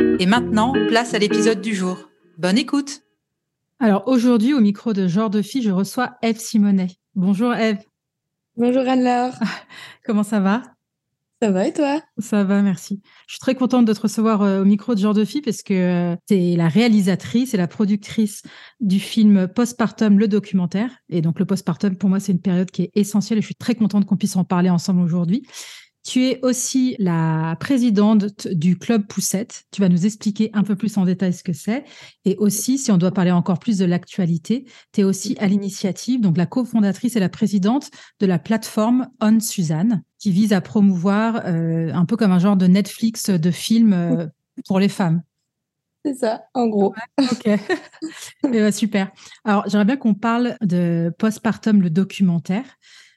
Et maintenant, place à l'épisode du jour. Bonne écoute Alors aujourd'hui, au micro de Genre de Fille, je reçois Eve Simonet. Bonjour Eve. Bonjour Anne-Laure. Comment ça va? Ça va et toi? Ça va, merci. Je suis très contente de te recevoir euh, au micro de Genre de Fille parce que euh, tu es la réalisatrice et la productrice du film Postpartum, le documentaire. Et donc le postpartum, pour moi, c'est une période qui est essentielle et je suis très contente qu'on puisse en parler ensemble aujourd'hui. Tu es aussi la présidente du club Poussette. Tu vas nous expliquer un peu plus en détail ce que c'est. Et aussi, si on doit parler encore plus de l'actualité, tu es aussi à l'initiative, donc la cofondatrice et la présidente de la plateforme On Suzanne, qui vise à promouvoir euh, un peu comme un genre de Netflix de films euh, pour les femmes. C'est ça, en gros. ok. ben, super. Alors, j'aimerais bien qu'on parle de Postpartum, le documentaire.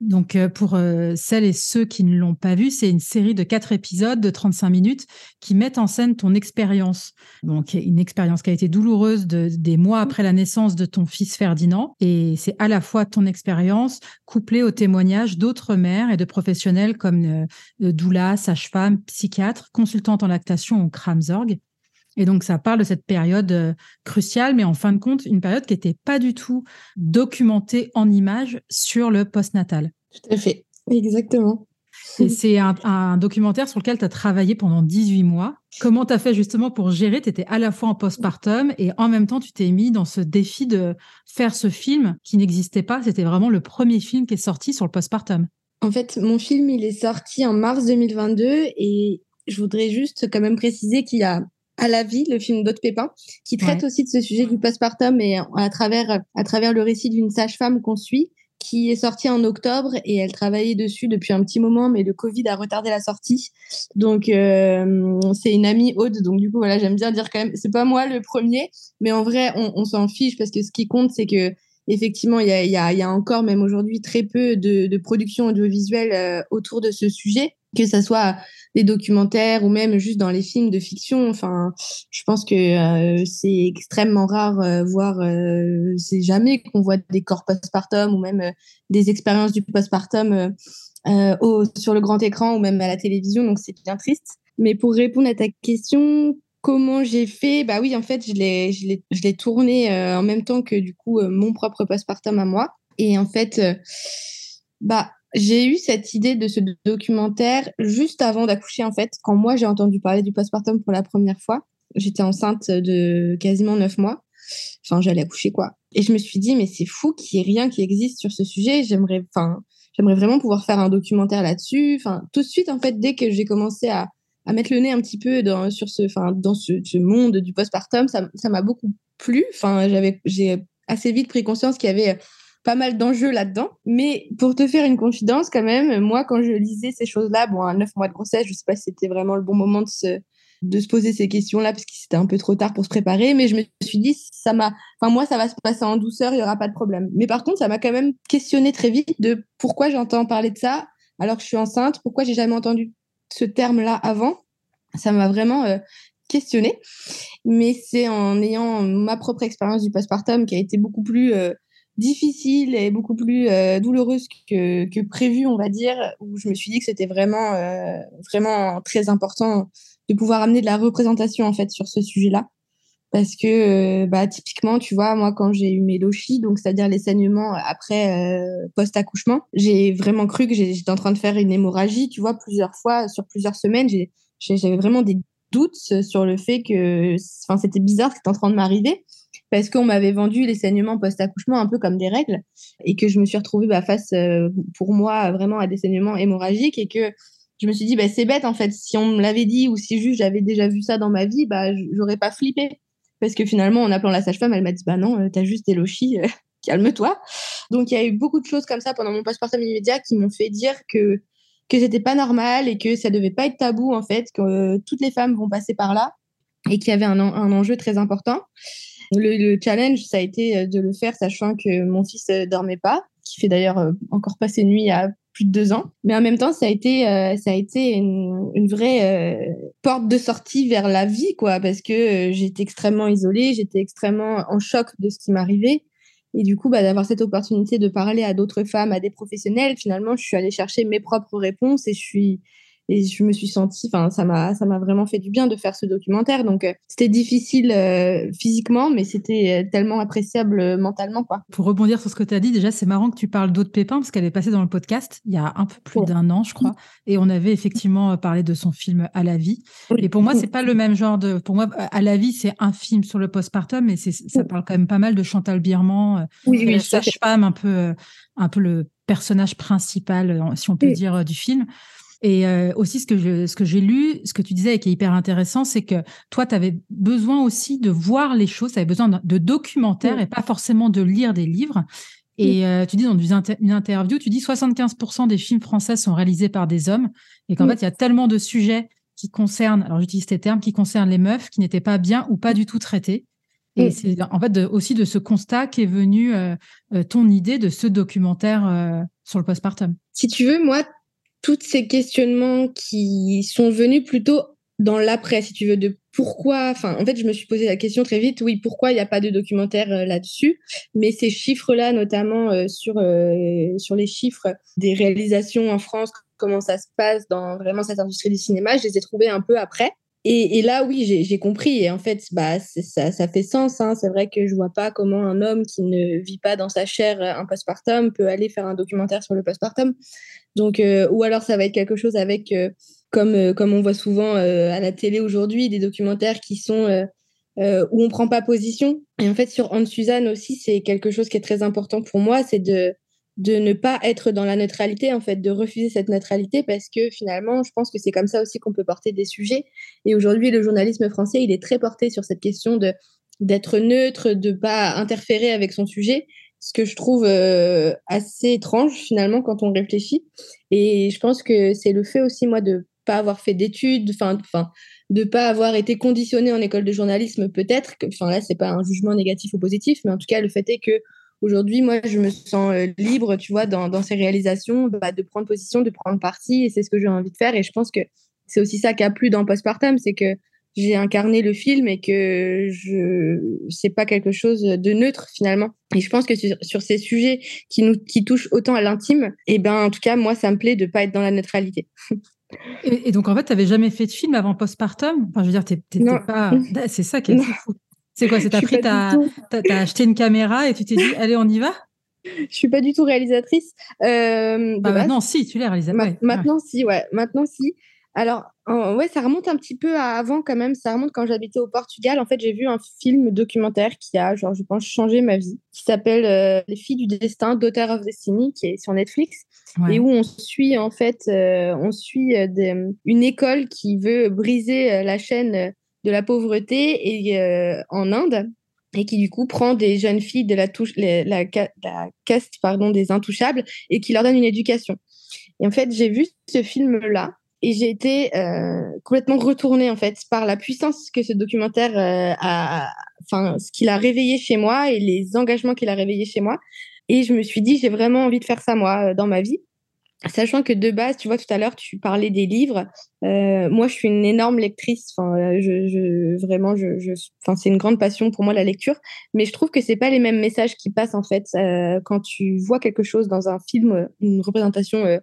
Donc, euh, pour euh, celles et ceux qui ne l'ont pas vu, c'est une série de quatre épisodes de 35 minutes qui mettent en scène ton expérience. Donc, une expérience qui a été douloureuse de, des mois après la naissance de ton fils Ferdinand. Et c'est à la fois ton expérience couplée au témoignage d'autres mères et de professionnels comme euh, doula, sage-femme, psychiatre, consultante en lactation ou Kramzorg. Et donc, ça parle de cette période euh, cruciale, mais en fin de compte, une période qui n'était pas du tout documentée en images sur le postnatal. Tout à fait, exactement. Et c'est un, documentaire sur lequel tu as travaillé pendant 18 mois. Comment tu as fait justement pour gérer? Tu étais à la fois en postpartum et en même temps, tu t'es mis dans ce défi de faire ce film qui n'existait pas. C'était vraiment le premier film qui est sorti sur le postpartum. En fait, mon film, il est sorti en mars 2022 et je voudrais juste quand même préciser qu'il y a à la vie, le film d'Aude Pépin, qui traite aussi de ce sujet du postpartum et à travers, à travers le récit d'une sage-femme qu'on suit, qui est sortie en octobre et elle travaillait dessus depuis un petit moment, mais le Covid a retardé la sortie. Donc, euh, c'est une amie Aude. Donc, du coup, voilà, j'aime bien dire quand même, c'est pas moi le premier, mais en vrai, on, s'en fiche parce que ce qui compte, c'est que effectivement, il y a, y, a, y a, encore, même aujourd'hui, très peu de, de production audiovisuelle euh, autour de ce sujet, que ça soit des documentaires ou même juste dans les films de fiction. Enfin, je pense que euh, c'est extrêmement rare, euh, voire euh, c'est jamais qu'on voit des corps postpartum ou même des expériences du postpartum sur le grand écran ou même à la télévision. Donc c'est bien triste. Mais pour répondre à ta question, comment j'ai fait? Bah oui, en fait, je l'ai, je l'ai, je l'ai tourné en même temps que du coup mon propre postpartum à moi. Et en fait, bah j'ai eu cette idée de ce documentaire juste avant d'accoucher, en fait, quand moi j'ai entendu parler du postpartum pour la première fois. J'étais enceinte de quasiment neuf mois. Enfin, j'allais accoucher, quoi. Et je me suis dit, mais c'est fou qu'il n'y ait rien qui existe sur ce sujet. J'aimerais, enfin, j'aimerais vraiment pouvoir faire un documentaire là-dessus. Enfin, tout de suite, en fait, dès que j'ai commencé à, à mettre le nez un petit peu dans, sur ce, enfin, dans ce, monde du postpartum, ça, ça m'a beaucoup plu. Enfin, j'avais, j'ai assez vite pris conscience qu'il y avait pas mal d'enjeux là-dedans. Mais pour te faire une confidence, quand même, moi, quand je lisais ces choses-là, bon, à neuf mois de grossesse, je sais pas si c'était vraiment le bon moment de se, de se poser ces questions-là, parce que c'était un peu trop tard pour se préparer. Mais je me suis dit, ça m'a, enfin, moi, ça va se passer en douceur, il y aura pas de problème. Mais par contre, ça m'a quand même questionné très vite de pourquoi j'entends parler de ça alors que je suis enceinte, pourquoi j'ai jamais entendu ce terme-là avant. Ça m'a vraiment euh, questionné. Mais c'est en ayant ma propre expérience du postpartum qui a été beaucoup plus euh, difficile et beaucoup plus euh, douloureuse que, que prévu, on va dire, où je me suis dit que c'était vraiment, euh, vraiment très important de pouvoir amener de la représentation en fait sur ce sujet-là, parce que bah typiquement tu vois moi quand j'ai eu mes lochis donc c'est-à-dire les saignements après post accouchement j'ai vraiment cru que j'étais en train de faire une hémorragie tu vois plusieurs fois sur plusieurs semaines. J'avais vraiment des doutes sur le fait que enfin c'était bizarre ce qui était en train de m'arriver parce qu'on m'avait vendu les saignements post-accouchement un peu comme des règles et que je me suis retrouvée bah, face, euh, pour moi, vraiment à des saignements hémorragiques et que je me suis dit, bah, c'est bête en fait, si on me l'avait dit ou si juste j'avais déjà vu ça dans ma vie, bah, j'aurais pas flippé. Parce que finalement, en appelant la sage-femme, elle m'a dit, bah non, euh, t'as juste des lochis, euh, calme-toi. Donc il y a eu beaucoup de choses comme ça pendant mon passeport immédiat qui m'ont fait dire que que c'était pas normal et que ça devait pas être tabou en fait, que toutes les femmes vont passer par là et qu'il y avait un enjeu très important. Le, challenge, ça a été euh, de le faire sachant que mon fils euh, dormait pas, qui fait d'ailleurs euh, encore passer nuit à plus de deux ans. Mais en même temps, ça a été, ça a été une, vraie porte de sortie vers la vie, quoi, parce que j'étais extrêmement isolée, j'étais extrêmement en choc de ce qui m'arrivait. Et du coup, bah, d'avoir cette opportunité de parler à d'autres femmes, à des professionnels, finalement, je suis allée chercher mes propres réponses et je suis, et je me suis sentie, enfin, ça m'a, ça m'a vraiment fait du bien de faire ce documentaire. Donc, euh, c'était difficile euh, physiquement, mais c'était euh, tellement appréciable mentalement, quoi. Pour rebondir sur ce que tu as dit, déjà, c'est marrant que tu parles d'Aude Pépin, parce qu'elle est passée dans le podcast il y a un peu plus d'un an, je crois. Et on avait effectivement parlé de son film À la vie. Et pour moi, c'est pas le même genre de. Pour moi, À la vie, c'est un film sur le postpartum, mais ça parle quand même pas mal de Chantal Birman, oui, la sage-femme, un peu, un peu le personnage principal, si on peut dire, du film. Et euh, aussi, ce que, je, ce que j'ai lu, ce que tu disais et qui est hyper intéressant, c'est que toi, tu avais besoin aussi de voir les choses, tu avais besoin de, documentaires et pas forcément de lire des livres. Et euh, tu dis dans une interview, tu dis 75% des films français sont réalisés par des hommes et qu'en fait, il y a tellement de sujets qui concernent, alors j'utilise ces termes, qui concernent les meufs qui n'étaient pas bien ou pas du tout traités. Et c'est en fait aussi de ce constat qu'est venue euh, ton idée de ce documentaire sur le postpartum. Si tu veux, moi, tous ces questionnements qui sont venus plutôt dans l'après, si tu veux, de pourquoi. Enfin, en fait, je me suis posé la question très vite. Oui, pourquoi il n'y a pas de documentaire euh, là-dessus? Mais ces chiffres-là, notamment euh, sur euh, sur les chiffres des réalisations en France, comment ça se passe dans vraiment cette industrie du cinéma, je les ai trouvés un peu après. Et, et, là, oui, j'ai compris. Et en fait, bah, ça, ça fait sens. Hein. C'est vrai que je vois pas comment un homme qui ne vit pas dans sa chair un postpartum peut aller faire un documentaire sur le postpartum. Donc, euh, ou alors ça va être quelque chose avec, euh, comme, euh, comme on voit souvent à la télé aujourd'hui, des documentaires qui sont où on prend pas position. Et en fait, sur Anne Suzanne aussi, c'est quelque chose qui est très important pour moi, c'est de de ne pas être dans la neutralité, en fait, de refuser cette neutralité parce que finalement, je pense que c'est comme ça aussi qu'on peut porter des sujets. Et aujourd'hui, le journalisme français, il est très porté sur cette question de d'être neutre, de pas interférer avec son sujet ce que je trouve euh, assez étrange finalement quand on réfléchit. Et je pense que c'est le fait aussi, moi, de pas avoir fait d'études, enfin, enfin, de pas avoir été conditionné en école de journalisme, peut-être. Enfin là, c'est pas un jugement négatif ou positif, mais en tout cas, le fait est que aujourd'hui, moi, je me sens euh, libre, tu vois, dans, dans ces réalisations, bah, de prendre position, de prendre parti, et c'est ce que j'ai envie de faire. Et je pense que c'est aussi ça qui a plu dans Postpartum, c'est que j'ai incarné le film et que je c'est pas quelque chose de neutre finalement. Et je pense que sur, ces sujets qui nous qui touchent autant à l'intime, et eh ben en tout cas moi ça me plaît de pas être dans la neutralité. Et, donc en fait, tu n'avais jamais fait de film avant postpartum? Enfin, je veux dire, t'étais pas. C'est ça qui est fou. C'est quoi C'est t'as pris, t'as as, acheté une caméra et tu t'es dit, allez, on y va? Je suis pas du tout réalisatrice. Euh, bah, maintenant, si, tu l'es réalisatrice. maintenant, si, ouais. Maintenant, si. Alors, ouais, ça remonte un petit peu à avant quand même. Ça remonte quand j'habitais au Portugal. En fait, j'ai vu un film documentaire qui a, genre, je pense, changé ma vie, qui s'appelle euh, Les filles du destin, Daughter of Destiny, qui est sur Netflix, et où on suit en fait, euh, on suit euh, une école qui veut briser la chaîne de la pauvreté et en Inde et qui du coup prend des jeunes filles de la, touche, la, caste pardon des intouchables et qui leur donne une éducation. Et en fait, j'ai vu ce film-là et j'ai été euh, complètement retournée en fait par la puissance que ce documentaire euh, a, enfin ce qu'il a réveillé chez moi et les engagements qu'il a réveillés chez moi. Et je me suis dit j'ai vraiment envie de faire ça moi euh, dans ma vie. Sachant que de base, tu vois, tout à l'heure, tu parlais des livres. moi, je suis une énorme lectrice. Enfin, je, je vraiment, je, je enfin, c'est une grande passion pour moi la lecture. Mais je trouve que c'est pas les mêmes messages qui passent en fait quand tu vois quelque chose dans un film, une représentation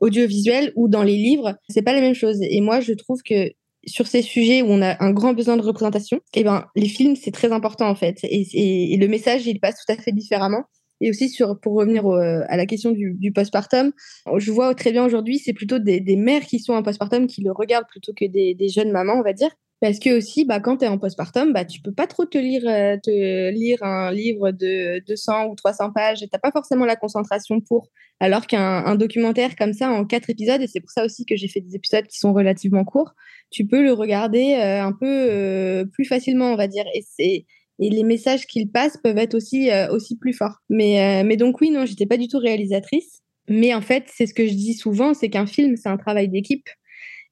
audiovisuel ou dans les livres, c'est pas la même chose. Et moi, je trouve que sur ces sujets où on a un grand besoin de représentation, eh ben les films c'est très important en fait et, et, le message il passe tout à fait différemment. Et aussi sur pour revenir à la question du, postpartum, je vois très bien aujourd'hui c'est plutôt des, mères qui sont en postpartum qui le regardent plutôt que des, jeunes mamans on va dire. Parce que aussi, bah, quand tu es en postpartum, bah, tu peux pas trop te lire, euh, te lire un livre de 200 ou 300 pages. Tu n'as pas forcément la concentration pour. Alors qu'un documentaire comme ça, en quatre épisodes, et c'est pour ça aussi que j'ai fait des épisodes qui sont relativement courts, tu peux le regarder euh, un peu euh, plus facilement, on va dire. Et, c'est, et les messages qu'il passe peuvent être aussi, aussi plus forts. Mais, mais donc oui, non, j'étais pas du tout réalisatrice. Mais en fait, c'est ce que je dis souvent, c'est qu'un film, c'est un travail d'équipe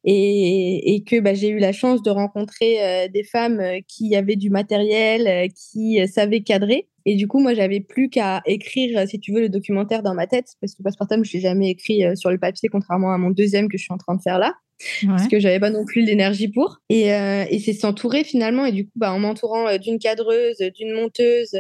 et, que bah, j'ai eu la chance de rencontrer euh, des femmes euh, qui avaient du matériel, euh, qui savaient cadrer. Et du coup, moi, j'avais plus qu'à écrire, si tu veux, le documentaire dans ma tête, parce que Postpartum, je l'ai jamais écrit sur le papier, contrairement à mon deuxième que je suis en train de faire là, parce que j'avais pas non plus l'énergie pour. Et, et c'est s'entourer finalement. Et du coup, bah, en m'entourant d'une cadreuse, d'une monteuse,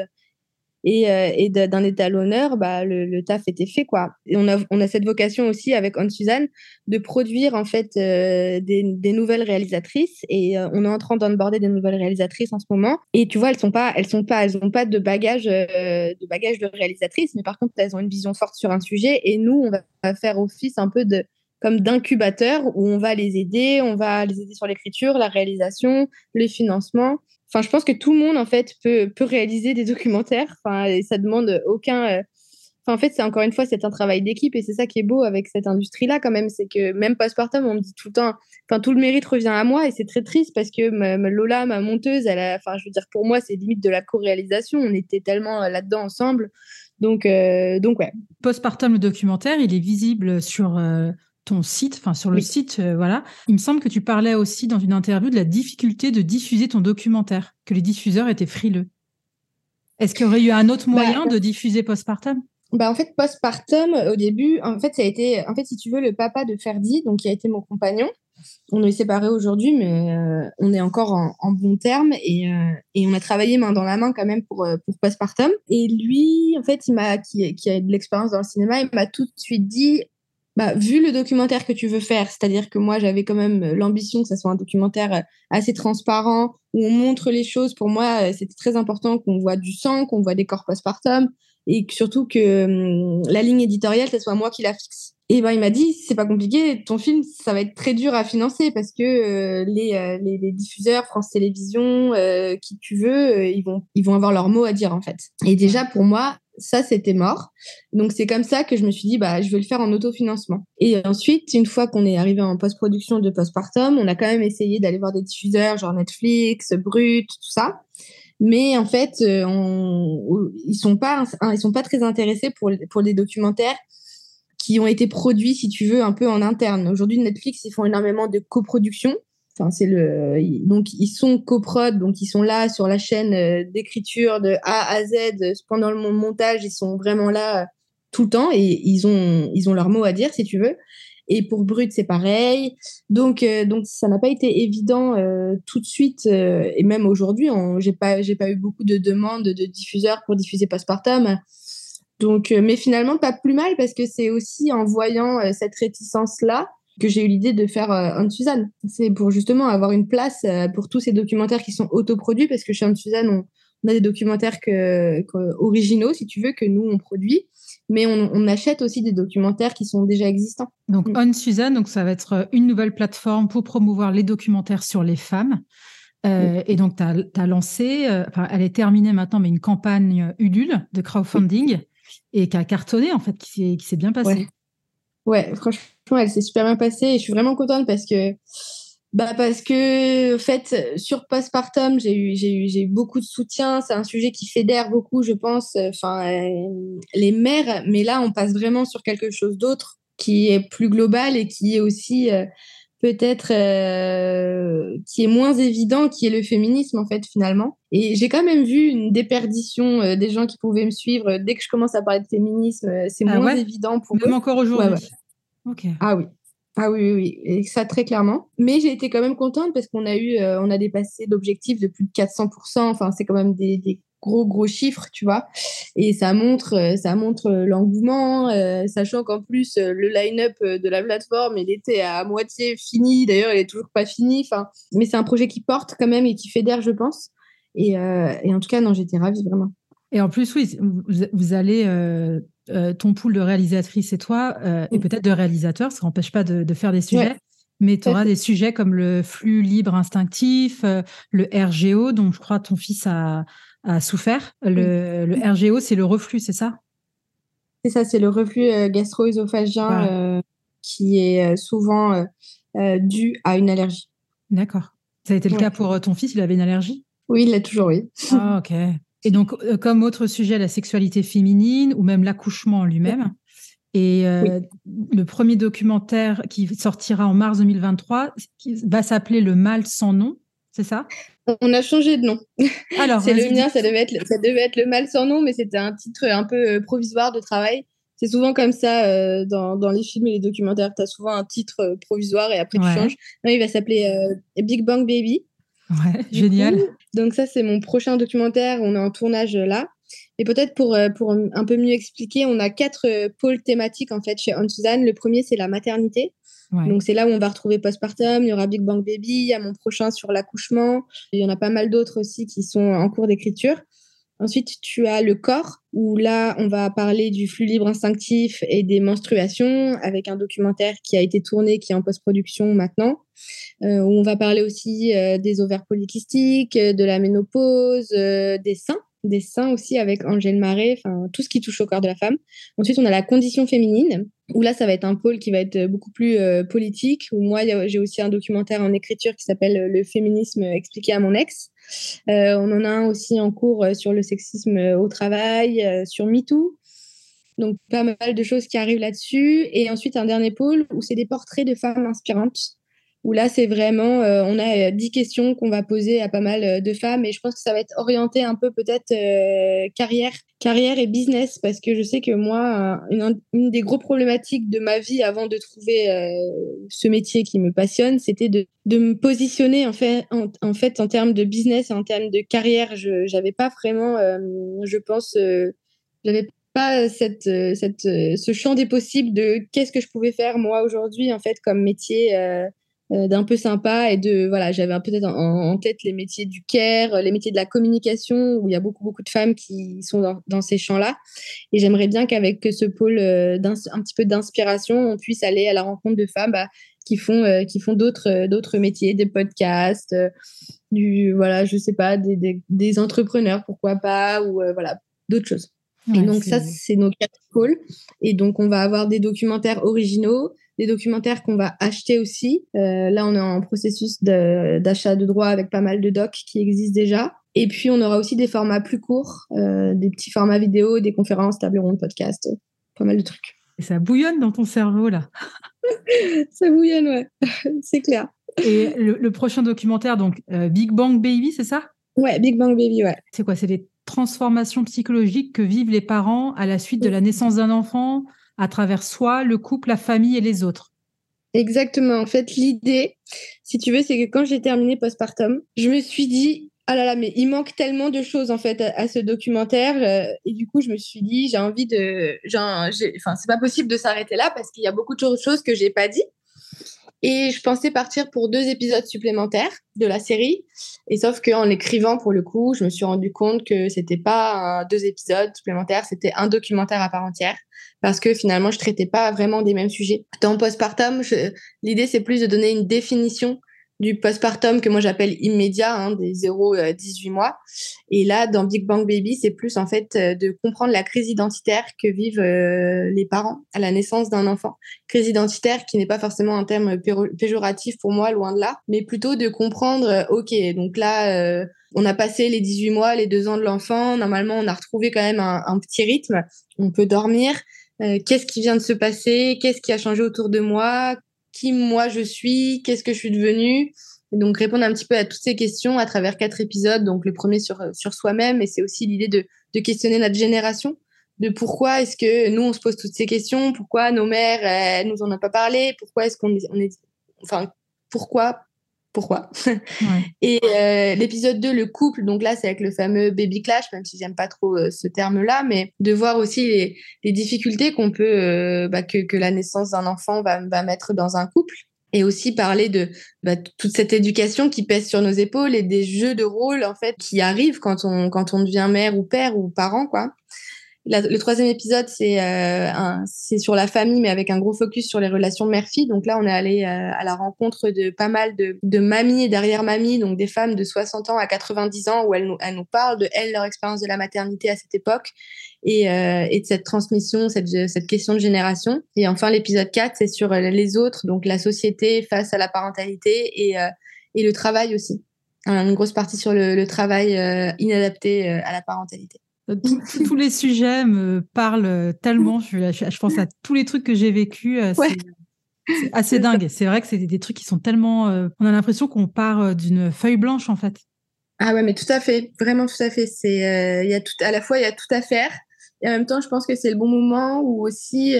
et, euh, et d'un étalonneur, bah, le, taf était fait. Quoi. Et on, a, on a cette vocation aussi avec Anne-Suzanne de produire en fait euh, des, nouvelles réalisatrices et euh, on est en train d'onboarder des nouvelles réalisatrices en ce moment. Et tu vois, elles sont pas, elles sont pas, elles ont pas de bagage, de bagage de réalisatrice, mais par contre, elles ont une vision forte sur un sujet et nous, on va faire office un peu de comme d'incubateur où on va les aider, on va les aider sur l'écriture, la réalisation, le financement Enfin, je pense que tout le monde en fait peut, peut réaliser des documentaires. Enfin, et ça demande aucun. Euh, enfin, en fait, c'est encore une fois, c'est un travail d'équipe et c'est ça qui est beau avec cette industrie-là quand même, c'est que même postpartum, on me dit tout le temps. Enfin, tout le mérite revient à moi et c'est très triste parce que Lola, ma monteuse, elle a. Enfin, je veux dire, pour moi, c'est limite de la co-réalisation. On était tellement euh, là-dedans ensemble. Donc, euh, donc ouais. Postpartum, le documentaire, il est visible sur ton site, enfin sur le site, euh, voilà. Il me semble que tu parlais aussi dans une interview de la difficulté de diffuser ton documentaire, que les diffuseurs étaient frileux. Est-ce qu'il y aurait eu un autre bah, moyen de diffuser postpartum? Bah en fait postpartum au début en fait ça a été en fait si tu veux le papa de Ferdi donc qui a été mon compagnon on est séparés aujourd'hui mais euh, on est encore en, bon terme et, euh, et, on a travaillé main dans la main quand même pour pour postpartum et lui en fait il m'a qui, qui a de l'expérience dans le cinéma il m'a tout de suite dit bah, vu le documentaire que tu veux faire, c'est-à-dire que moi j'avais quand même euh, l'ambition que ça soit un documentaire euh, assez transparent où on montre les choses. Pour moi, euh, c'était très important qu'on voit du sang, qu'on voit des corps postpartum et surtout que hum, la ligne éditoriale, ce soit moi qui la fixe. Et ben il m'a dit c'est pas compliqué, ton film ça va être très dur à financer parce que les, les, diffuseurs France Télévisions, qui tu veux, ils vont ils vont avoir leur mot à dire en fait. Et déjà pour moi ça c'était mort. Donc c'est comme ça que je me suis dit bah je vais le faire en autofinancement. Et ensuite une fois qu'on est arrivé en post-production de postpartum, on a quand même essayé d'aller voir des diffuseurs genre Netflix, Brut, tout ça. Mais en fait, euh, on, ils sont pas ils sont pas très intéressés pour pour des documentaires qui ont été produits si tu veux un peu en interne. Aujourd'hui Netflix ils font énormément de coproduction C'est le donc ils sont coprod, donc ils sont là sur la chaîne euh, d'écriture de A à Z pendant le montage, ils sont vraiment là euh, tout le temps et ils ont ils ont leur mot à dire si tu veux. Et pour Brut, c'est pareil. Donc, euh, donc ça n'a pas été évident tout de suite. et même aujourd'hui, j'ai pas, j'ai pas eu beaucoup de demandes de diffuseurs pour diffuser Postpartum. Donc, mais finalement, pas plus mal parce que c'est aussi en voyant cette réticence-là que j'ai eu l'idée de faire euh, Suzanne. C'est pour justement avoir une place euh, pour tous ces documentaires qui sont autoproduits, parce que chez Suzanne, on, on, a des documentaires que, originaux, si tu veux, que nous, on produit, mais on, achète aussi des documentaires qui sont déjà existants. Donc, mm. On Suzanne, donc ça va être une nouvelle plateforme pour promouvoir les documentaires sur les femmes. Euh, et donc, tu as, lancé, euh, enfin, elle est terminée maintenant, mais une campagne Ulule de crowdfunding et qui a cartonné, en fait, qui s'est bien passée. Ouais, franchement, elle s'est super bien passée et je suis vraiment contente parce que, bah parce que, en fait, sur Postpartum, j'ai eu, j'ai eu, j'ai eu beaucoup de soutien. C'est un sujet qui fédère beaucoup, je pense, enfin, euh, les mères. Mais là, on passe vraiment sur quelque chose d'autre qui est plus global et qui est aussi euh, peut-être euh, qui est moins évident, qui est le féminisme en fait finalement. Et j'ai quand même vu une déperdition des gens qui pouvaient me suivre. Dès que je commence à parler de féminisme, c'est ah moins évident pour Même encore aujourd'hui? Ah oui. Ah oui, oui, Et ça très clairement. Mais j'ai été quand même contente parce qu'on a eu, euh, on a dépassé l'objectif de plus de 400%. Enfin, c'est quand même des, gros gros chiffres, tu vois. Et ça montre, euh, ça montre l'engouement, sachant qu'en plus le line-up de la plateforme, il était à moitié fini. D'ailleurs, il est toujours pas fini. Enfin, mais c'est un projet qui porte quand même et qui fédère, je pense. Et, et en tout cas, non, j'étais ravie vraiment. Et en plus, oui, vous, allez, ton pool de réalisatrices et toi, et peut-être de réalisateurs, ça n'empêche pas de, faire des sujets. Mais tu auras des sujets comme le flux libre instinctif, le RGO, dont je crois ton fils a, a souffert. Le, le RGO, c'est le reflux, c'est ça? C'est ça, c'est le reflux gastro-œsophagien euh, qui est euh, souvent euh, dû à une allergie. D'accord. Ça a été le cas pour ton fils, il avait une allergie? Oui, il l'a toujours, oui. Ah, ok. Et donc, comme autre sujet, la sexualité féminine ou même l'accouchement en lui-même. Et le premier documentaire qui sortira en mars 2023 va s'appeler Le mal sans nom, c'est ça? On a changé de nom. Alors, c'est le mien, ça devait, être, ça devait être le mal sans nom, mais c'était un titre un peu euh, provisoire de travail. C'est souvent comme ça euh, dans, les films et les documentaires. Tu as souvent un titre euh, provisoire et après tu changes. il va s'appeler Big Bang Baby. Ouais, génial. donc ça, c'est mon prochain documentaire. On est en tournage là. Et peut-être pour, pour un peu mieux expliquer, on a quatre pôles thématiques en fait chez On Suzanne. Le premier, c'est la maternité. Donc c'est là où on va retrouver postpartum, il y aura Big Bang Baby, il y a mon prochain sur l'accouchement, il y en a pas mal d'autres aussi qui sont en cours d'écriture. Ensuite, tu as le corps, où là, on va parler du flux libre instinctif et des menstruations, avec un documentaire qui a été tourné, qui est en post-production maintenant, euh, où on va parler aussi euh, des ovaires polykystiques, de la ménopause, euh, des seins, des seins aussi avec Angèle Marais, enfin tout ce qui touche au corps de la femme. Ensuite, on a la condition féminine, où là, ça va être un pôle qui va être beaucoup plus euh, politique, où moi, j'ai aussi un documentaire en écriture qui s'appelle euh, Le féminisme expliqué à mon ex. Euh, on en a un aussi en cours sur le sexisme au travail, sur MeToo. Donc, pas mal de choses qui arrivent là-dessus. Et ensuite, un dernier pôle où c'est des portraits de femmes inspirantes où là, c'est vraiment, euh, on a euh, dix questions qu'on va poser à pas mal euh, de femmes et je pense que ça va être orienté un peu peut-être carrière, et business parce que je sais que moi, une, des gros problématiques de ma vie avant de trouver ce métier qui me passionne, c'était de, me positionner en fait en, termes de business, en termes de carrière. Je n'avais pas vraiment, je pense, j'avais pas ce champ des possibles de qu'est-ce que je pouvais faire moi aujourd'hui en fait comme métier d'un peu sympa et de voilà j'avais peut-être en, tête les métiers du care les métiers de la communication où il y a beaucoup beaucoup de femmes qui sont dans, ces champs là et j'aimerais bien qu'avec ce pôle euh, d'un un petit peu d'inspiration on puisse aller à la rencontre de femmes bah, qui font euh, qui font d'autres d'autres métiers des podcasts du voilà je sais pas des, des, entrepreneurs pourquoi pas ou voilà d'autres choses et donc ça c'est nos quatre pôles et donc on va avoir des documentaires originaux des documentaires qu'on va acheter aussi. Euh, là, on est en processus d'achat de, droits avec pas mal de docs qui existent déjà. Et puis, on aura aussi des formats plus courts, euh, des petits formats vidéo, des conférences, table ronde, podcast, pas mal de trucs. Et ça bouillonne dans ton cerveau, là. ça bouillonne, ouais, c'est clair. Et le, prochain documentaire, donc euh, Big Bang Baby, c'est ça? Ouais, Big Bang Baby, ouais. C'est quoi? C'est des transformations psychologiques que vivent les parents à la suite de la naissance d'un enfant à travers soi, le couple, la famille et les autres. Exactement. En fait, l'idée, si tu veux, c'est que quand j'ai terminé postpartum, je me suis dit, ah là là, mais il manque tellement de choses en fait à, ce documentaire. Euh, et du coup, je me suis dit, j'ai envie de, enfin, c'est pas possible de s'arrêter là parce qu'il y a beaucoup de choses que j'ai pas dit. Et je pensais partir pour deux épisodes supplémentaires de la série. Et sauf qu'en l'écrivant, pour le coup, je me suis rendu compte que c'était pas deux épisodes supplémentaires, c'était un documentaire à part entière. Parce que finalement, je traitais pas vraiment des mêmes sujets. Dans Postpartum, l'idée, c'est plus de donner une définition du postpartum que moi j'appelle immédiat, hein, des 0-18 euh, mois. Et là, dans Big Bang Baby, c'est plus en fait euh, de comprendre la crise identitaire que vivent euh, les parents à la naissance d'un enfant. Crise identitaire qui n'est pas forcément un terme péjoratif pour moi, loin de là, mais plutôt de comprendre, ok, donc là, on a passé les 18 mois, les deux ans de l'enfant, normalement on a retrouvé quand même un, un petit rythme, on peut dormir. qu'est-ce qui vient de se passer, qu'est-ce qui a changé autour de moi, qui moi je suis, qu'est-ce que je suis devenue. donc répondre un petit peu à toutes ces questions à travers quatre épisodes. Donc le premier sur, sur soi-même, et c'est aussi l'idée de, de questionner notre génération, de pourquoi est-ce que nous on se pose toutes ces questions, pourquoi nos mères elles nous en ont pas parlé, pourquoi est-ce qu'on est, on est, enfin pourquoi pourquoi? Et euh, l'épisode 2, le couple, donc là, c'est avec le fameux baby clash, même si j'aime pas trop euh, ce terme-là, mais de voir aussi les, difficultés qu'on peut, euh, bah, que, que, la naissance d'un enfant va, va, mettre dans un couple. Et aussi parler de bah, toute cette éducation qui pèse sur nos épaules et des jeux de rôle en fait qui arrivent quand on quand on devient mère ou père ou parent quoi le troisième épisode, c'est euh, c'est sur la famille, mais avec un gros focus sur les relations mère-fille. Donc là, on est allé euh, à la rencontre de pas mal de, mamies et derrière-mamies, donc des femmes de 60 ans à 90 ans, où elles nous, nous parlent de elles, leur expérience de la maternité à cette époque et, euh, de cette transmission, cette, cette question de génération. Et enfin, l'épisode 4, c'est sur les autres, donc la société face à la parentalité et, le travail aussi. Une grosse partie sur le, travail inadapté à la parentalité. Tous les sujets me parlent tellement. Je, je, pense à tous les trucs que j'ai vécu. Euh, c'est assez dingue. C'est vrai que c'est des trucs qui sont tellement. Euh, on a l'impression qu'on part euh, d'une feuille blanche en fait. Ah ouais, mais tout à fait, vraiment tout à fait. C'est, il y a tout, à la fois il y a tout à faire. Et en même temps, je pense que c'est le bon moment où aussi,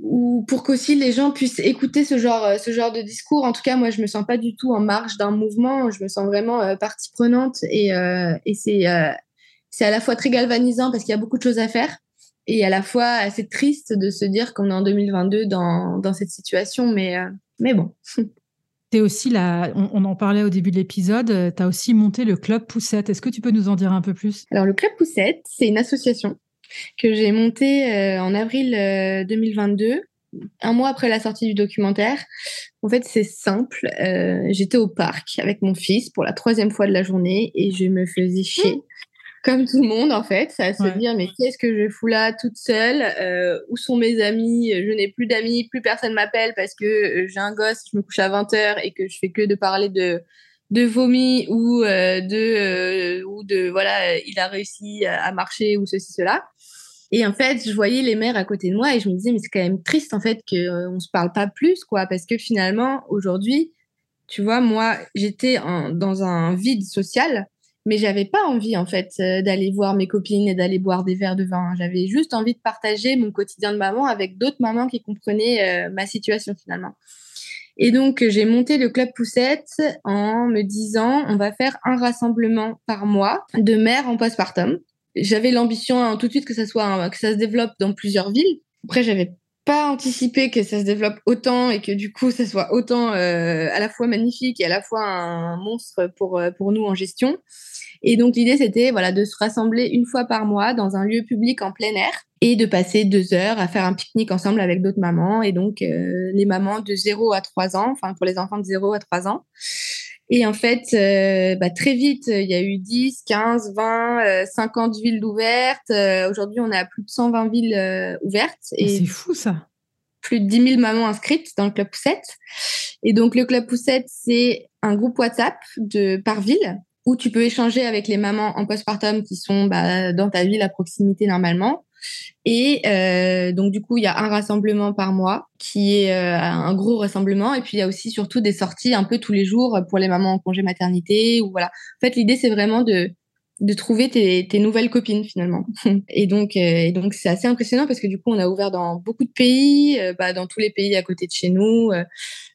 où pour qu'aussi les gens puissent écouter ce genre, ce genre de discours. En tout cas, moi, je me sens pas du tout en marge d'un mouvement. Je me sens vraiment partie prenante et, et c'est c'est à la fois très galvanisant parce qu'il y a beaucoup de choses à faire et à la fois assez triste de se dire qu'on est en 2022 dans, dans cette situation. Mais, euh, mais bon. Es aussi là, on, en parlait au début de l'épisode, euh, tu as aussi monté le Club Poussette. Est-ce que tu peux nous en dire un peu plus? Alors, le Club Poussette, c'est une association que j'ai montée euh, en avril 2022 un mois après la sortie du documentaire. En fait, c'est simple. J'étais au parc avec mon fils pour la troisième fois de la journée et je me faisais chier comme tout le monde en fait, ça à se dire mais qu'est-ce que je fous là toute seule euh, Où sont mes amis? Je n'ai plus d'amis, plus personne m'appelle parce que euh, j'ai un gosse, je me couche à 20h et que je fais que de parler de de vomi ou euh, de ou de voilà, il a réussi à, marcher ou ceci cela. Et en fait, je voyais les mères à côté de moi et je me disais mais c'est quand même triste en fait que on se parle pas plus quoi parce que finalement aujourd'hui, tu vois, moi, j'étais dans un vide social mais j'avais pas envie en fait euh, d'aller voir mes copines et d'aller boire des verres de vin. J'avais juste envie de partager mon quotidien de maman avec d'autres mamans qui comprenaient euh, ma situation finalement. Et donc j'ai monté le club Poussette en me disant on va faire un rassemblement par mois de mères en postpartum. J'avais l'ambition hein, tout de suite que ça soit que ça se développe dans plusieurs villes. Après j'avais pas anticipé que ça se développe autant et que du coup ça soit autant euh, à la fois magnifique et à la fois un monstre pour pour nous en gestion. Et donc l'idée c'était voilà de se rassembler une fois par mois dans un lieu public en plein air et de passer deux heures à faire un pique-nique ensemble avec d'autres mamans et donc euh, les mamans de 0 à 3 ans, enfin pour les enfants de 0 à 3 ans. Et en fait, euh, bah, très vite, il y a eu 10, 15, 20, 50 villes ouvertes. Euh, aujourd'hui, on est à plus de 120 villes ouvertes. Et c'est fou ça. Plus de 10 000 mamans inscrites dans le Club Poussette. Et donc, le Club Poussette, c'est un groupe WhatsApp de, par ville où tu peux échanger avec les mamans en postpartum qui sont bah, dans ta ville à proximité normalement. Et euh, donc du coup, il y a un rassemblement par mois qui est euh, un gros rassemblement. Et puis il y a aussi surtout des sorties un peu tous les jours pour les mamans en congé maternité. Voilà. En fait, l'idée c'est vraiment de de trouver tes, tes, nouvelles copines finalement. et donc, euh, et donc c'est assez impressionnant parce que du coup, on a ouvert dans beaucoup de pays, euh, bah, dans tous les pays à côté de chez nous, euh,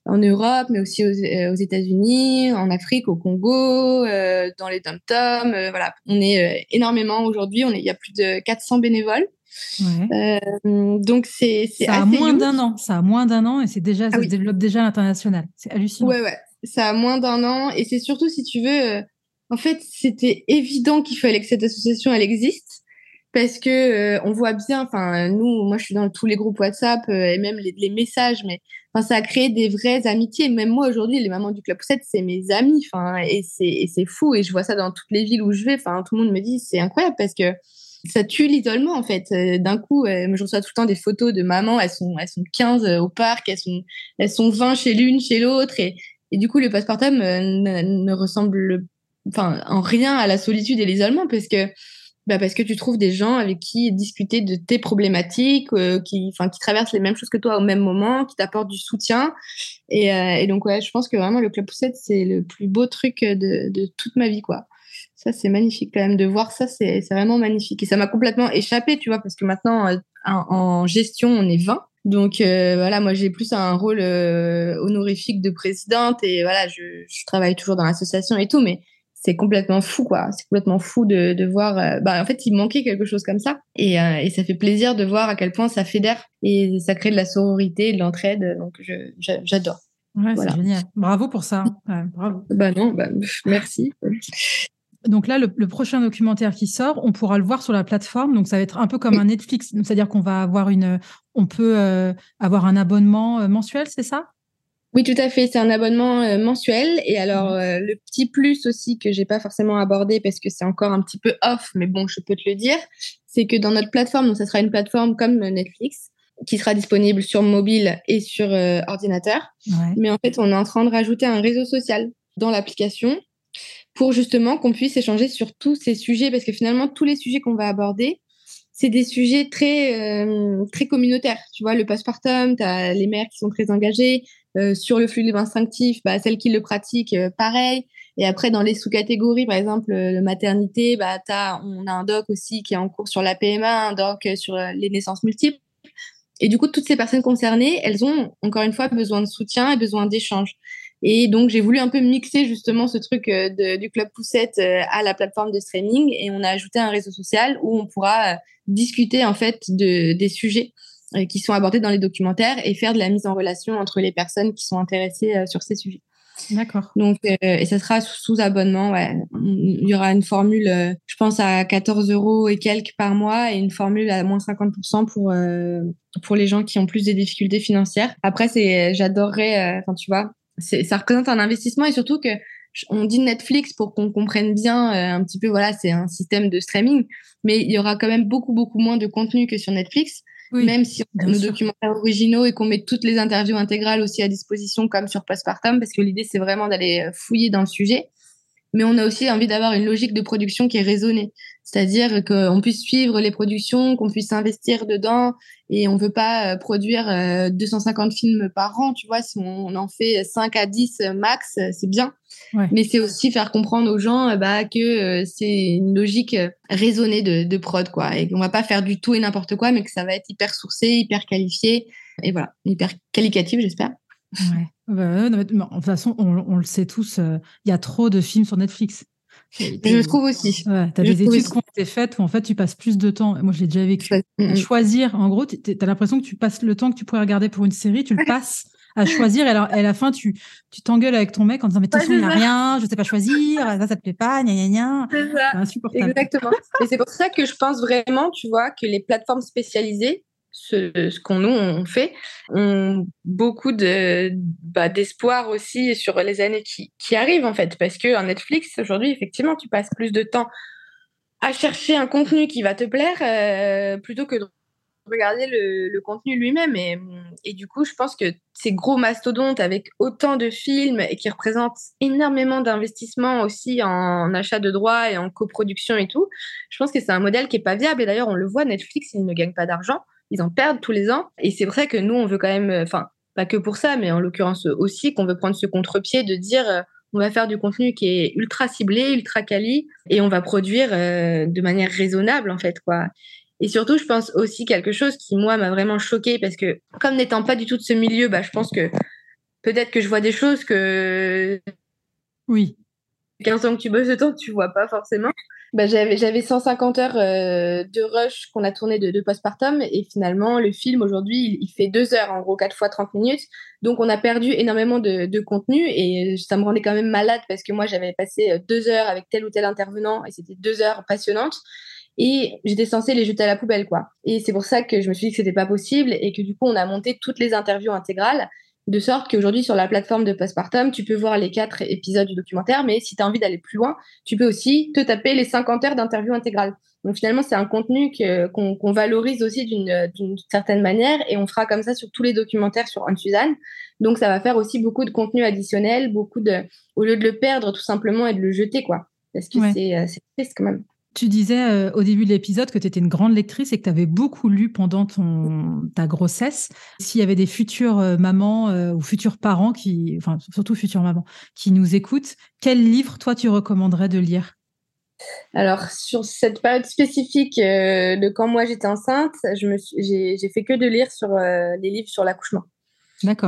en Europe, mais aussi aux, aux États-Unis, en Afrique, au Congo, dans les dom-toms. voilà, on est énormément aujourd'hui. On est, il y a plus de 400 bénévoles. Ouais. donc c'est ça a moins d'un an, ça a moins d'un an et c'est déjà ah ça se développe déjà à l'international. C'est hallucinant. Ouais ouais, ça a moins d'un an et c'est surtout si tu veux en fait, c'était évident qu'il fallait que cette association elle existe parce que euh, on voit bien. Enfin, nous, moi, je suis dans tous les groupes WhatsApp euh, et même les, messages, mais enfin, ça a créé des vraies amitiés. Même moi, aujourd'hui, les mamans du club 7, c'est mes amis. Enfin, et c'est fou. Et je vois ça dans toutes les villes où je vais. Enfin, tout le monde me dit c'est incroyable parce que ça tue l'isolement en fait. Euh, d'un coup, je reçois tout le temps des photos de mamans, elles sont elles sont 15 au parc, elles sont elles sont 20 chez l'une, chez l'autre et et du coup, le postpartum ne, ne ressemble enfin, en rien à la solitude et l'isolement parce que bah parce que tu trouves des gens avec qui discuter de tes problématiques, euh, qui, enfin, qui traversent les mêmes choses que toi au même moment, qui t'apportent du soutien. Et, euh, et, donc, ouais, je pense que vraiment, le Club Poussette, c'est le plus beau truc de, de toute ma vie, quoi. Ça, c'est magnifique quand même de voir ça, c'est vraiment magnifique. Et ça m'a complètement échappé, tu vois, parce que maintenant, euh, en, gestion, on est 20. Donc voilà, moi j'ai plus un rôle honorifique de présidente et voilà, je, je travaille toujours dans l'association et tout, mais c'est complètement fou, quoi. C'est complètement fou de, de voir. Euh, bah, en fait, il manquait quelque chose comme ça. Et, euh, et, ça fait plaisir de voir à quel point ça fédère et ça crée de la sororité, de l'entraide. Donc, j'adore. Ouais, c'est génial. Bravo pour ça. bravo. Bah non, bah, merci. Donc là, le, prochain documentaire qui sort, on pourra le voir sur la plateforme. Donc ça va être un peu comme un Netflix. C'est-à-dire qu'on va avoir une, on peut euh, avoir un abonnement mensuel, c'est ça? Oui, tout à fait. C'est un abonnement euh, mensuel. Et alors, mmh. euh, le petit plus aussi que j'ai pas forcément abordé parce que c'est encore un petit peu off, mais bon, je peux te le dire, c'est que dans notre plateforme, donc ça sera une plateforme comme Netflix, qui sera disponible sur mobile et sur euh, ordinateur. Mais en fait, on est en train de rajouter un réseau social dans l'application pour justement qu'on puisse échanger sur tous ces sujets parce que finalement, tous les sujets qu'on va aborder, c'est des sujets très, très communautaires. Tu vois, le postpartum, tu as les mères qui sont très engagées, euh, sur le flux libre instinctif, bah, celles qui le pratiquent, euh, pareil. Et après, dans les sous-catégories, par exemple, euh, maternité, bah, on a un doc aussi qui est en cours sur la PMA, un doc sur les naissances multiples. Et du coup, toutes ces personnes concernées, elles ont, encore une fois, besoin de soutien et besoin d'échange. Et donc, j'ai voulu un peu mixer justement ce truc du Club Poussette à la plateforme de streaming et on a ajouté un réseau social où on pourra discuter en fait de, des sujets qui sont abordés dans les documentaires et faire de la mise en relation entre les personnes qui sont intéressées euh, sur ces sujets. D'accord. Donc, euh, et ça sera sous, abonnement. Ouais. Il y aura une formule, je pense, à 14 euros et quelques par mois et une formule à moins 50% pour, pour les gens qui ont plus de difficultés financières. Après, c'est, j'adorerais, enfin, tu vois, ça représente un investissement et surtout que on dit Netflix pour qu'on comprenne bien un petit peu, voilà, c'est un système de streaming, mais il y aura quand même beaucoup, beaucoup moins de contenu que sur Netflix même si on a nos documentaires originaux et qu'on met toutes les interviews intégrales aussi à disposition comme sur Postpartum, parce que l'idée c'est vraiment d'aller euh, fouiller dans le sujet. Mais on a aussi envie d'avoir une logique de production qui est raisonnée, c'est-à-dire qu'on puisse suivre les productions, qu'on puisse investir dedans, et on veut pas euh, produire 250 euh, films par an, tu vois. Si on en fait 5 à 10 max, c'est bien. Mais c'est aussi faire comprendre aux gens euh, bah, que euh, c'est une logique euh, raisonnée de, de prod, quoi. Et qu'on va pas faire du tout et n'importe quoi, mais que ça va être hyper sourcé, hyper qualifié. Et voilà, hyper qualitatif, j'espère. Ouais. Bah, de toute façon, on, le sait tous, il y a trop de films sur Netflix. Je trouve aussi. Ouais, tu as des études qui ont été faites où en fait tu passes plus de temps. Moi, je l'ai déjà vécu. Choisir, en gros, tu as l'impression que tu passes le temps que tu pourrais regarder pour une série, tu le passes à choisir. Et alors, à la fin, tu tu t'engueules avec ton mec en disant mais attention, il n'y a rien, je sais pas choisir, ça, ça te plaît pas, gna gna gna. C'est. Insupportable. Exactement. et c'est pour ça que je pense vraiment, tu vois, que les plateformes spécialisées, ce, qu'on nous fait, beaucoup de bah, d'espoir aussi sur les années qui, arrivent en fait, parce que en Netflix aujourd'hui, effectivement, tu passes plus de temps à chercher un contenu qui va te plaire euh, plutôt que de regarder le, contenu lui-même. Et, et, du coup, je pense que ces gros mastodontes avec autant de films et qui représentent énormément d'investissements aussi en, achat de droits et en coproduction et tout, je pense que c'est un modèle qui est pas viable. Et d'ailleurs, on le voit, Netflix, ils ne gagnent pas d'argent. Ils en perdent tous les ans. Et c'est vrai que nous, on veut quand même, enfin, pas que pour ça, mais en l'occurrence aussi, qu'on veut prendre ce contre-pied de dire euh, on va faire du contenu qui est ultra ciblé, ultra quali, et on va produire euh, de manière raisonnable en fait quoi. Et surtout, je pense aussi quelque chose qui, moi, m'a vraiment choqué parce que, comme n'étant pas du tout de ce milieu, bah, je pense que peut-être que je vois des choses que. Oui. 15 ans que tu bosses dedans, tu vois pas forcément. Bah, j'avais, j'avais 150 heures euh, de rush qu'on a tourné de, de postpartum et finalement, le film aujourd'hui, il, fait deux heures, en gros, 4 fois 30 minutes. Donc, on a perdu énormément de, de contenu et ça me rendait quand même malade parce que moi, j'avais passé deux heures avec tel ou tel intervenant et c'était deux heures passionnantes et j'étais censée les jeter à la poubelle quoi. Et c'est pour ça que je me suis dit que c'était pas possible et que du coup on a monté toutes les interviews intégrales de sorte qu'aujourd'hui sur la plateforme de Postpartum, tu peux voir les quatre épisodes du documentaire, mais si tu as envie d'aller plus loin, tu peux aussi te taper les 50 heures d'interview intégrale. Donc finalement, c'est un contenu qu'on valorise aussi d'une certaine manière et on fera comme ça sur tous les documentaires sur Anne Suzanne. Donc ça va faire aussi beaucoup de contenu additionnel, beaucoup de au lieu de le perdre tout simplement et de le jeter quoi. Parce que euh, c'est triste quand même. Tu disais euh, au début de l'épisode que tu étais une grande lectrice et que tu avais beaucoup lu pendant ton, ta grossesse. S'il y avait des futures euh, mamans euh, ou futurs parents, qui, enfin surtout futures mamans, qui nous écoutent, quel livre toi tu recommanderais de lire? Alors, sur cette période spécifique de quand moi j'étais enceinte, j'ai fait que de lire sur les livres sur l'accouchement.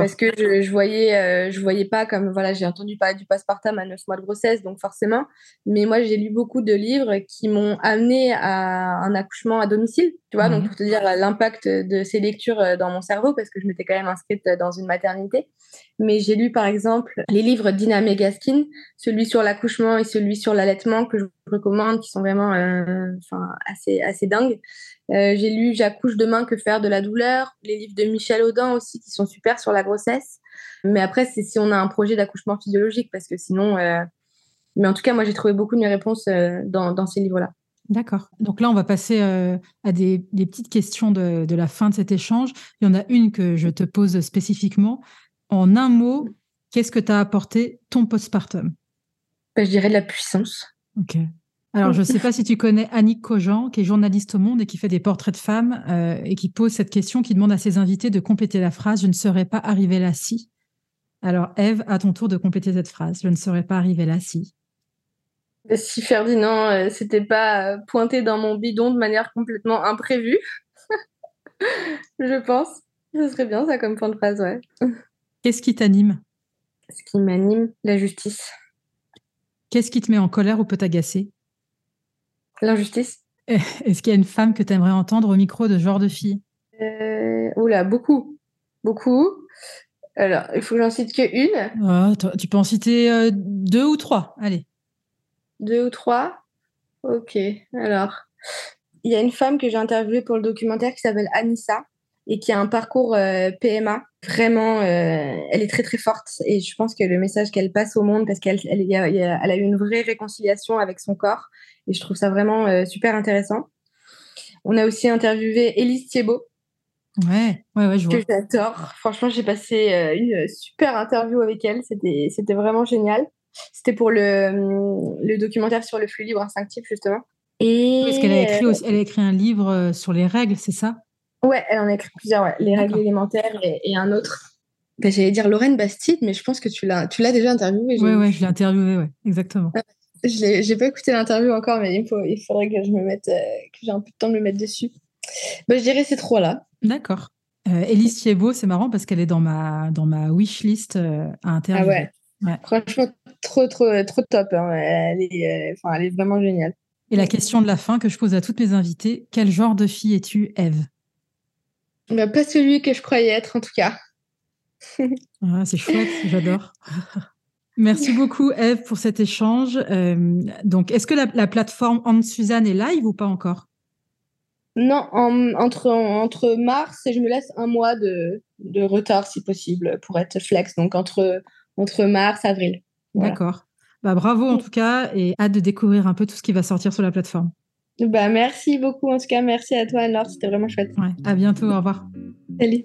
Parce que je, je voyais, euh, je voyais pas comme voilà, j'ai entendu parler du postpartum à 9 mois de grossesse, donc forcément. Mais moi, j'ai lu beaucoup de livres qui m'ont amené à un accouchement à domicile, tu vois. Donc mmh. pour te dire l'impact de ces lectures euh, dans mon cerveau, parce que je m'étais quand même inscrite dans une maternité. Mais j'ai lu par exemple les livres d'Ina Megaskin, celui sur l'accouchement et celui sur l'allaitement que je recommande, qui sont vraiment, euh, enfin, assez assez dingues. Euh, j'ai lu J'accouche demain, que faire de la douleur, les livres de Michel Audin aussi qui sont super sur la grossesse. Mais après, c'est si on a un projet d'accouchement physiologique parce que sinon. Euh, mais en tout cas, moi, j'ai trouvé beaucoup de mes réponses euh, dans, dans, ces livres-là. D'accord. Donc là, on va passer à des, des, petites questions de, de, la fin de cet échange. Il y en a une que je te pose spécifiquement. En un mot, qu'est-ce que t'as apporté ton postpartum? Ben, Je dirais de la puissance. Ok. Alors, je ne sais pas si tu connais Annick Cogent, qui est journaliste au Monde et qui fait des portraits de femmes euh, et qui pose cette question, qui demande à ses invités de compléter la phrase Je ne serais pas arrivée là si. Alors, Eve, à ton tour de compléter cette phrase Je ne serais pas arrivée là si. Si Ferdinand euh, s'était pas euh, pointé dans mon bidon de manière complètement imprévue, je pense. Ce serait bien ça comme point de phrase, ouais. Qu'est-ce qui t'anime? Ce qui m'anime, la justice. Qu'est-ce qui te met en colère ou peut t'agacer? L'injustice. Est-ce qu'il y a une femme que tu aimerais entendre au micro de genre de fille? Euh, Oula, beaucoup. Beaucoup. Alors, il faut que j'en cite que une. Ah, tu peux en citer euh, deux ou trois. Allez. Deux ou trois Ok. Alors, il y a une femme que j'ai interviewée pour le documentaire qui s'appelle Anissa et qui a un parcours euh, PMA. Vraiment, euh, elle est très très forte et je pense que le message qu'elle passe au monde, parce qu'elle elle, elle, a eu une vraie réconciliation avec son corps et je trouve ça vraiment euh, super intéressant. On a aussi interviewé Élise Thiebaud. Ouais, ouais, ouais, je vois. Que j'adore. Franchement, j'ai passé une super interview avec elle. C'était, c'était vraiment génial. C'était pour le, le documentaire sur le flux libre instinctif, justement. Et... Parce qu'elle a écrit, elle a écrit un livre sur les règles, c'est ça? Ouais, elle en a écrit plusieurs, ouais. Les règles élémentaires et, un autre. Ben, J'allais dire Lorraine Bastide, mais je pense que tu l'as, tu l'as déjà interviewée. Oui, ouais, je l'ai interviewée, ouais, exactement. Je n'ai pas écouté l'interview encore, mais il, faut, il faudrait que je me mette, euh, que j'ai un peu de temps de me mettre dessus. Ben, je dirais ces trois-là. D'accord. Euh, Élise Thiebaud, c'est marrant parce qu'elle est dans ma, dans ma wish list euh, à interviewer. Ah ouais. Franchement, trop, trop, trop top. Hein. Elle, est, enfin, elle est vraiment géniale. Et la question de la fin que je pose à toutes mes invitées, quel genre de fille es-tu, Eve? Bah, pas celui que je croyais être, en tout cas. ah, c'est chouette, j'adore. Merci beaucoup, Eve, pour cet échange. Euh, donc, est-ce que la, plateforme Anne Suzanne est live ou pas encore? Non, entre, entre mars et je me laisse un mois de, de, retard, si possible, pour être flex. Donc, entre, entre mars et avril. D'accord. Bah, bravo en tout cas et hâte de découvrir un peu tout ce qui va sortir sur la plateforme. Bah, merci beaucoup. En tout cas, merci à toi, Anne-Laure. C'était vraiment chouette. Ouais, à bientôt. Au revoir. Salut.